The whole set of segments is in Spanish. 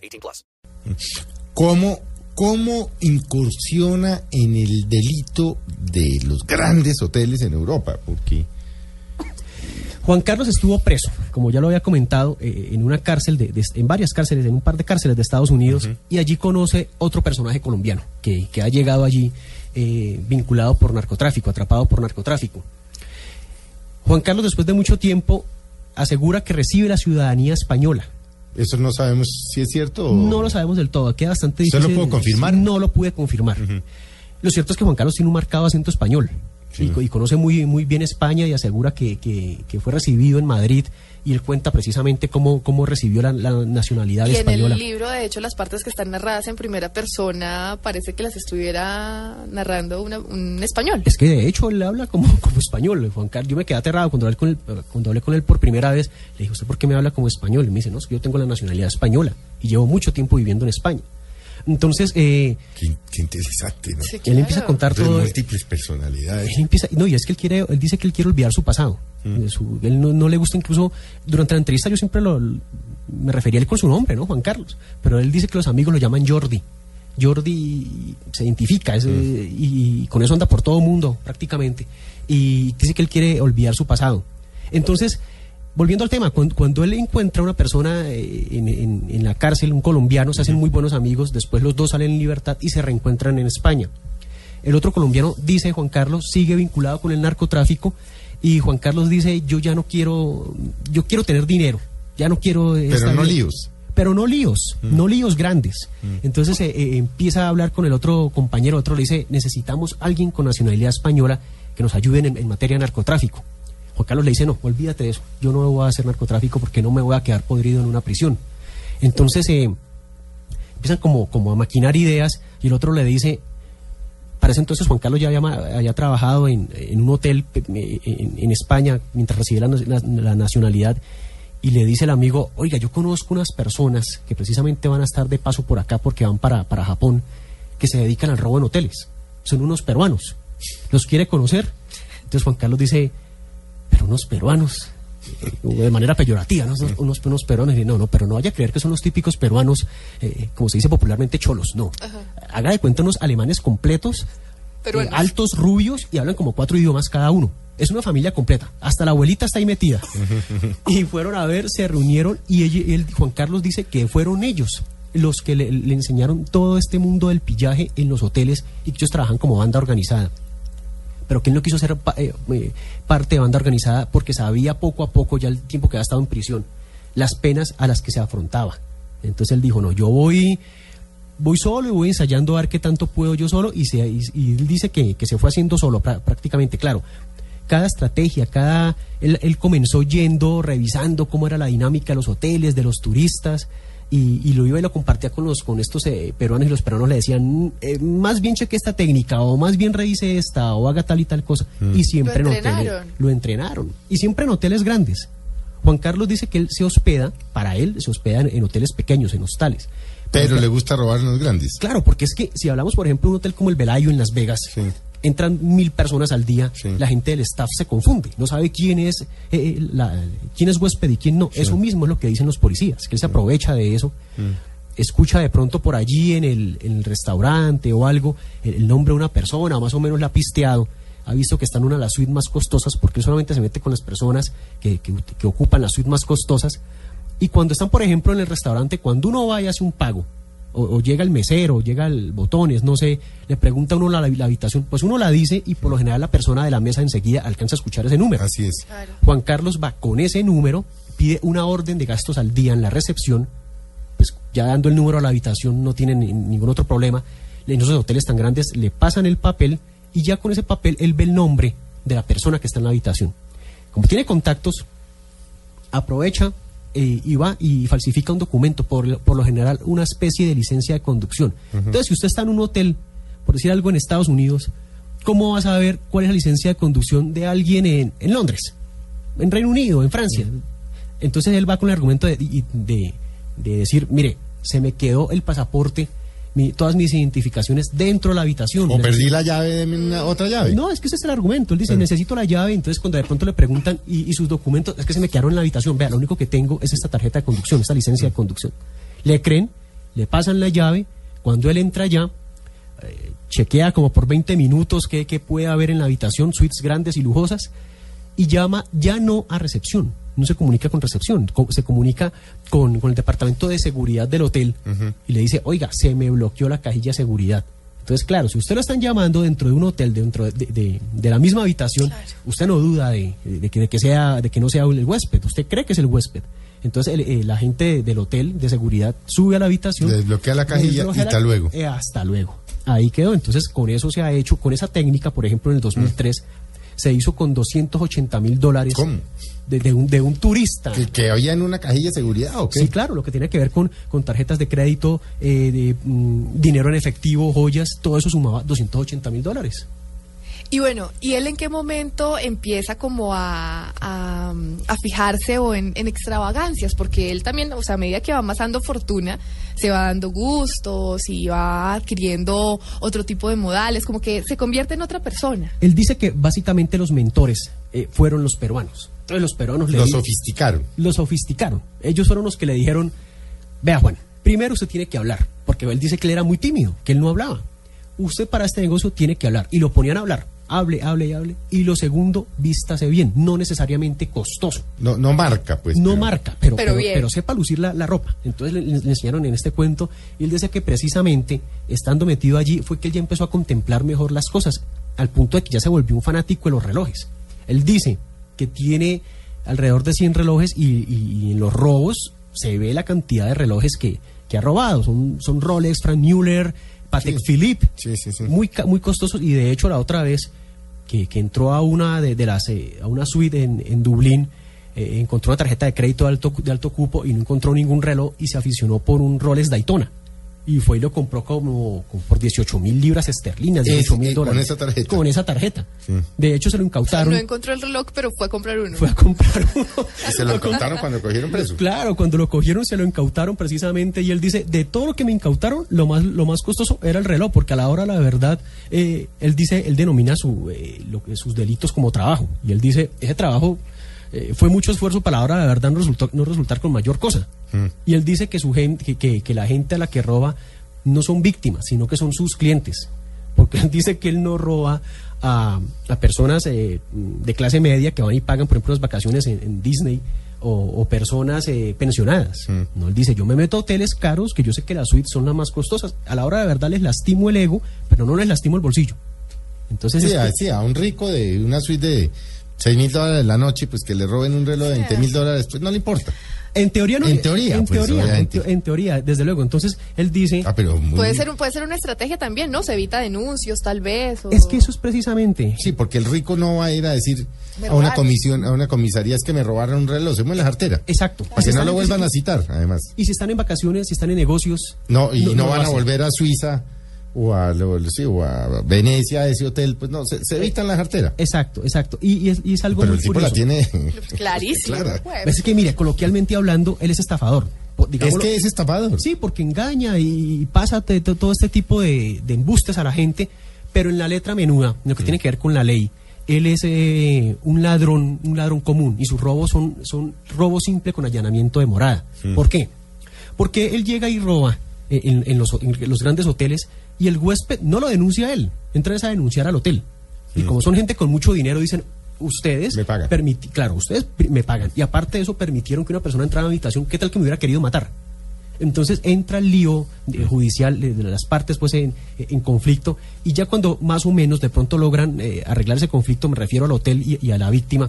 18 plus. ¿Cómo, ¿Cómo incursiona en el delito de los grandes hoteles en Europa? Porque Juan Carlos estuvo preso, como ya lo había comentado, eh, en una cárcel, de, de- en varias cárceles, en un par de cárceles de Estados Unidos, y allí conoce otro personaje colombiano que, que ha llegado allí eh, vinculado por narcotráfico, atrapado por narcotráfico. Juan Carlos, después de mucho tiempo, asegura que recibe la ciudadanía española. Eso no sabemos si es cierto o... No lo sabemos del todo, queda bastante ¿Usted difícil. lo pudo confirmar? No lo pude confirmar. Lo cierto es que Juan Carlos tiene un marcado acento español y, co- y conoce muy, muy bien España y asegura que, que- que fue recibido en Madrid y él cuenta precisamente cómo, cómo recibió la, la nacionalidad Y en española. el libro, de hecho, las partes que están narradas en primera persona parece que las estuviera narrando una- un español. Es que de hecho él habla como, como español, Juan Carlos. Yo me quedé aterrado cuando hablé, con él, cuando hablé con él por primera vez. Le dije, ¿usted por qué me habla como español? Y me dice, no, es que yo tengo la nacionalidad española y llevo mucho tiempo viviendo en España. Entonces, eh, Qué, qué interesante, ¿no? Sí, él empieza a contar De todo. múltiples personalidades. Él empieza, no, y es que él quiere, él dice que él quiere olvidar su pasado. De su- él no, no le gusta incluso, durante la entrevista yo siempre lo, me refería a él con su nombre, ¿no? Juan Carlos. Pero él dice que los amigos lo llaman Jordi. Jordi se identifica es, eh, y, con eso anda por todo el mundo prácticamente. Y dice que él quiere olvidar su pasado. Entonces, volviendo al tema, cuando, cuando él encuentra a una persona eh, en, en- en la cárcel, un colombiano, se hacen muy buenos amigos, después los dos salen en libertad y se reencuentran en España. El otro colombiano dice, Juan Carlos, sigue vinculado con el narcotráfico y Juan Carlos dice, yo ya no quiero, yo quiero tener dinero, ya no quiero... Pero estar no bien". líos. Pero no líos, no líos grandes. Entonces eh, eh, empieza a hablar con el otro compañero, otro le dice, necesitamos alguien con nacionalidad española que nos ayude en, en materia de narcotráfico. Juan Carlos le dice, no, olvídate de eso, yo no voy a hacer narcotráfico porque no me voy a quedar podrido en una prisión. Entonces eh, empiezan como, a maquinar ideas y el otro le dice, para ese entonces Juan Carlos ya había, trabajado en, un hotel eh, en, España mientras recibía la, nacionalidad y le dice el amigo, oiga, yo conozco unas personas que precisamente van a estar de paso por acá porque van para, Japón, que se dedican al robo en hoteles. Son unos peruanos. ¿Los quiere conocer? Entonces Juan Carlos dice, unos peruanos, de manera peyorativa, ¿no? unos, unos, unos peruanos. Y no, no, pero no vaya a creer que son los típicos peruanos, eh, como se dice popularmente, cholos. No. Haga de cuenta unos alemanes completos, eh, altos, rubios y hablan como cuatro idiomas cada uno. Es una familia completa. Hasta la abuelita está ahí metida. y fueron a ver, se reunieron y ella- él, Juan Carlos dice que fueron ellos los que le, le enseñaron todo este mundo del pillaje en los hoteles y que ellos trabajan como banda organizada pero que él no quiso ser eh, eh, parte de banda organizada porque sabía poco a poco, ya el tiempo que había estado en prisión, las penas a las que se afrontaba. Entonces él dijo, no, yo voy, voy solo y voy ensayando a ver qué tanto puedo yo solo y, se, él dice que, que se fue haciendo solo prá- prácticamente, claro. Cada estrategia, cada él, él comenzó yendo, revisando cómo era la dinámica de los hoteles, de los turistas, y, y lo iba y lo compartía con los con estos eh, peruanos y los peruanos le decían "Mm, eh, más bien cheque esta técnica o más bien revise esta o haga tal y tal cosa y siempre Lo en hoteles- entrenaron. lo entrenaron y siempre en hoteles grandes Juan Carlos dice que él se hospeda para él se hospeda en, en hoteles pequeños en hostales Pero le gusta robar en los grandes. Claro, porque es que si hablamos, por ejemplo, de un hotel como el Velayo en Las Vegas, Sí. Entran mil personas al día, Sí. la gente del staff se confunde, no sabe quién es eh, la, quién es huésped y quién no. Eso mismo es lo que dicen los policías, que él se aprovecha de eso. Escucha de pronto por allí en el, en el restaurante o algo el, el nombre de una persona, más o menos la ha pisteado, ha visto que está en una de las suites más costosas, porque él solamente se mete con las personas que, que- que ocupan las suites más costosas. Y cuando están, por ejemplo, en el restaurante, cuando uno va y hace un pago, o, o llega el mesero, o llega el botones, no sé, le pregunta a uno la, la habitación, pues uno la dice y por lo general la persona de la mesa enseguida alcanza a escuchar ese número. Así es. Claro. Juan Carlos va con ese número, pide una orden de gastos al día en la recepción, pues ya dando el número a la habitación no tiene ni- ningún otro problema. En esos hoteles tan grandes le pasan el papel y ya con ese papel él ve el nombre de la persona que está en la habitación. Como tiene contactos, aprovecha eh, y va y falsifica un documento, por, lo- por lo general una especie de licencia de conducción. Entonces, si usted está en un hotel, por decir algo en Estados Unidos, ¿cómo va a saber cuál es la licencia de conducción de alguien en, en Londres, en Reino Unido, en Francia? Entonces él va con el argumento de- de decir, mire, se me quedó el pasaporte, mi- todas mis identificaciones dentro de la habitación. O Necesito- perdí la llave de una, otra llave. no, es que ese es el argumento. Él dice, necesito la llave. Entonces, cuando de pronto le preguntan, ¿y, y sus documentos? Es que se me quedaron en la habitación. Vea, lo único que tengo es esta tarjeta de conducción, esta licencia de conducción. Le creen, le pasan la llave. Cuando él entra ya, eh, chequea como por 20 minutos qué, qué puede haber en la habitación, suites grandes y lujosas, y llama ya no a recepción. No se comunica con recepción, se comunica con, con el departamento de seguridad del hotel y le dice, oiga, se me bloqueó la cajilla de seguridad. Entonces, claro, si usted lo están llamando dentro de un hotel, dentro de, de- de la misma habitación, usted no duda de, de que, de que sea, de que no sea el huésped, usted cree que es el huésped. Entonces, el, la gente del hotel de seguridad sube a la habitación, Desbloquea la cajilla desbloquea y hasta luego. eh, hasta luego. Ahí quedó. Entonces, con eso se ha hecho, con esa técnica, por ejemplo, en el 2003, se hizo con 280 mil dólares ¿Cómo? De, de un, de un turista. ¿Que, que había en una cajilla de seguridad o qué? Sí, claro, lo que tiene que ver con, con tarjetas de crédito, eh, de, mm, dinero en efectivo, joyas, todo eso sumaba 280 mil dólares. Y bueno, ¿y él en qué momento empieza como a, a, a fijarse o en, en extravagancias? Porque él también, o sea, a medida que va amasando fortuna, se va dando gustos y va adquiriendo otro tipo de modales, como que se convierte en otra persona. Él dice que básicamente los mentores eh, fueron los peruanos. Entonces los peruanos le Lo di- sofisticaron. lo sofisticaron. Ellos fueron los que le dijeron, vea Juan, primero usted tiene que hablar, porque él dice que él era muy tímido, que él no hablaba. Usted para este negocio tiene que hablar. Y lo ponían a hablar. Hable, hable y hable. Y lo segundo, vístase bien, no necesariamente costoso. No, no marca, pues. no pero- marca, pero, Pero pero, bien. pero sepa lucir la, la ropa. Entonces le, le enseñaron en este cuento y él dice que precisamente estando metido allí fue que él ya empezó a contemplar mejor las cosas, al punto de que ya se volvió un fanático de los relojes. Él dice que tiene alrededor de 100 relojes y, y- y en los robos se ve la cantidad de relojes que, que ha robado. Son, son Rolex, Frank Mueller, Patek Sí. Philippe, Sí, muy muy costosos y de hecho la otra vez que, que entró a una de, de las eh, a una suite en, en Dublín eh, encontró una tarjeta de crédito de alto de alto cupo y no encontró ningún reloj y se aficionó por un Rolex Daytona y fue y lo compró como, como por 18 mil libras esterlinas, Es- 18 eh, mil con dólares. esa tarjeta. Con esa tarjeta. Sí. De hecho se lo incautaron. No encontró el reloj, pero fue a comprar uno. Fue a comprar uno. Y se lo contaron cuando cogieron preso. Claro, cuando lo cogieron se lo incautaron precisamente y él dice, de todo lo que me incautaron, lo más, lo más costoso era el reloj, porque a la hora, la verdad, eh, él dice, él denomina su, eh, lo que- sus delitos como trabajo. Y él dice, ese trabajo eh, fue mucho esfuerzo para la hora, la verdad, no, resultó, no resultar con mayor cosa. Y él dice que, su gente, que, que- que la gente a la que roba no son víctimas, sino que son sus clientes. Porque él dice que él no roba a, a personas eh, de clase media que van y pagan, por ejemplo, las vacaciones en, en Disney o, o personas eh, pensionadas. No, él dice, yo me meto a hoteles caros que yo sé que las suites son las más costosas. A la hora de verdad les lastimo el ego, pero no les lastimo el bolsillo. Entonces, Sí, es a, que- sí, a un rico de una suite de 6 mil dólares la noche, pues que le roben un reloj de 20 mil dólares, pues no le importa. En teoría no. En teoría, en pues, teoría, en, teoría, desde luego. Entonces, él dice, Ah, pero muy... Puede ser, puede ser una estrategia también, ¿no? Se evita denuncios, tal vez. o- es que eso es precisamente... Sí, porque el rico no va a ir a decir a una comisión, a una comisaría es que me robaron un reloj, se mueve la cartera. Exacto. Para que no lo vuelvan a citar, además. Y si están en vacaciones, si están en negocios... No, y no, van a volver a Suiza o a, lo- sí, o a Venecia, a ese hotel, pues no, se, se evitan la cartera. Exacto, exacto. Y, y es, y es algo Pero muy el tipo curioso. la tiene... Clarísimo. Clara. pues. Es que, mire, coloquialmente hablando, él es estafador. Es que es estafador. Sí, porque engaña y pasa todo este tipo de, de embustes a la gente, pero en la letra menuda, lo que tiene que ver con la ley, él es eh, un ladrón, un ladrón común y sus robos son, son robo simple con allanamiento de morada. ¿Por qué? Porque él llega y roba eh, en, en los, en los grandes hoteles y el huésped no lo denuncia a él, entra a denunciar al hotel. Y como son gente con mucho dinero, dicen, ustedes Me pagan. permiti- claro, ustedes me pagan. Y aparte de eso, permitieron que una persona entrara a la habitación, ¿qué tal que me hubiera querido matar? Entonces entra el lío eh, judicial de, de las partes pues en, en conflicto y ya cuando más o menos de pronto logran eh, arreglar ese conflicto, me refiero al hotel y, y a la víctima,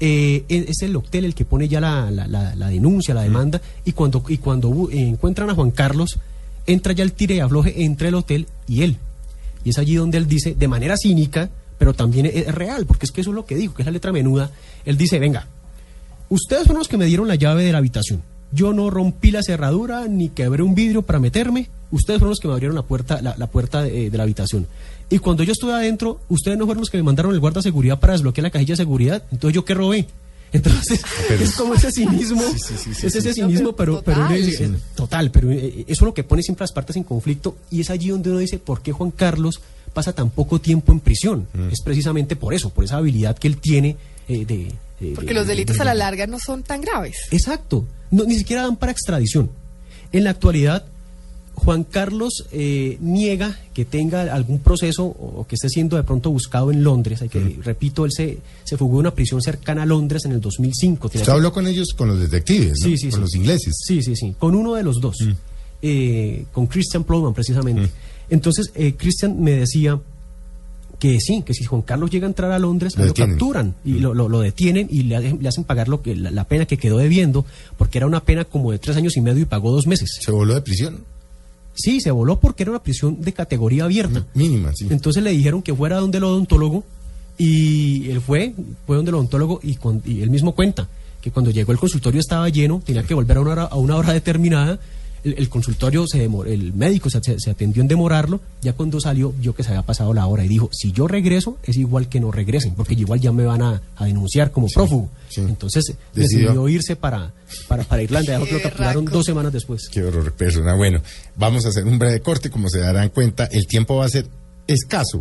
eh, es es el hotel el que pone ya la, la- la- la denuncia, la demanda y cuando, y cuando encuentran a Juan Carlos, entra ya el tire y afloje entre el hotel y él. Y es allí donde él dice, de manera cínica, pero también es, real, porque es que eso es lo que dijo, que es la letra menuda, él dice, venga, ustedes fueron los que me dieron la llave de la habitación. Yo no rompí la cerradura ni quebré un vidrio para meterme. Ustedes fueron los que me abrieron la puerta, la, la puerta de, de la habitación. Y cuando yo estuve adentro, ustedes no fueron los que me mandaron el guarda de seguridad para desbloquear la cajilla de seguridad. Entonces, ¿yo qué robé? Entonces, es como ese cinismo, es ese cinismo, pero, pero Total. dice, eh, total, pero eh, eso es lo que pone siempre las partes en conflicto y es allí donde uno dice, ¿por qué Juan Carlos pasa tan poco tiempo en prisión? Es precisamente por eso, por esa habilidad que él tiene eh, de... de- Porque de- los delitos de- a la larga no son tan graves. Exacto, no, ni siquiera dan para extradición. En la actualidad, Juan Carlos eh, niega que tenga algún proceso o, que esté siendo de pronto buscado en Londres. Hay que, Repito, él se, se fugó de una prisión cercana a Londres en el 2005. Tenía Usted habló con ellos, con los detectives, ¿no? Sí, sí, con sí. los ingleses. Sí, sí, sí, con uno de los dos, Mm. eh, con Christian Plowman precisamente. Entonces, eh, Christian me decía que sí, que si Juan Carlos llega a entrar a Londres, Lo. Mm. capturan y lo, lo- lo detienen y le, hacen- le hacen pagar lo que, la, la pena que quedó debiendo, porque era una pena como de tres años y medio y pagó dos meses. Se voló de prisión. Sí, se voló porque era una prisión de categoría abierta. Mínima, sí. Entonces le dijeron que fuera donde el odontólogo y él fue, fue donde el odontólogo y, con- y él mismo cuenta que cuando llegó el consultorio estaba lleno, tenía que volver a una hora, a una hora determinada. El, el consultorio, se demor- el médico se, se- se atendió en demorarlo, ya cuando salió vio que se había pasado la hora y dijo, si yo regreso es igual que no regresen, porque igual ya me van a, a denunciar como prófugo. sí. Entonces Decidió. decidió, irse para, para, para Irlanda, lo capturaron raco. dos semanas después. Qué horror, persona. Bueno, vamos a hacer un breve corte. Como se darán cuenta, el tiempo va a ser escaso.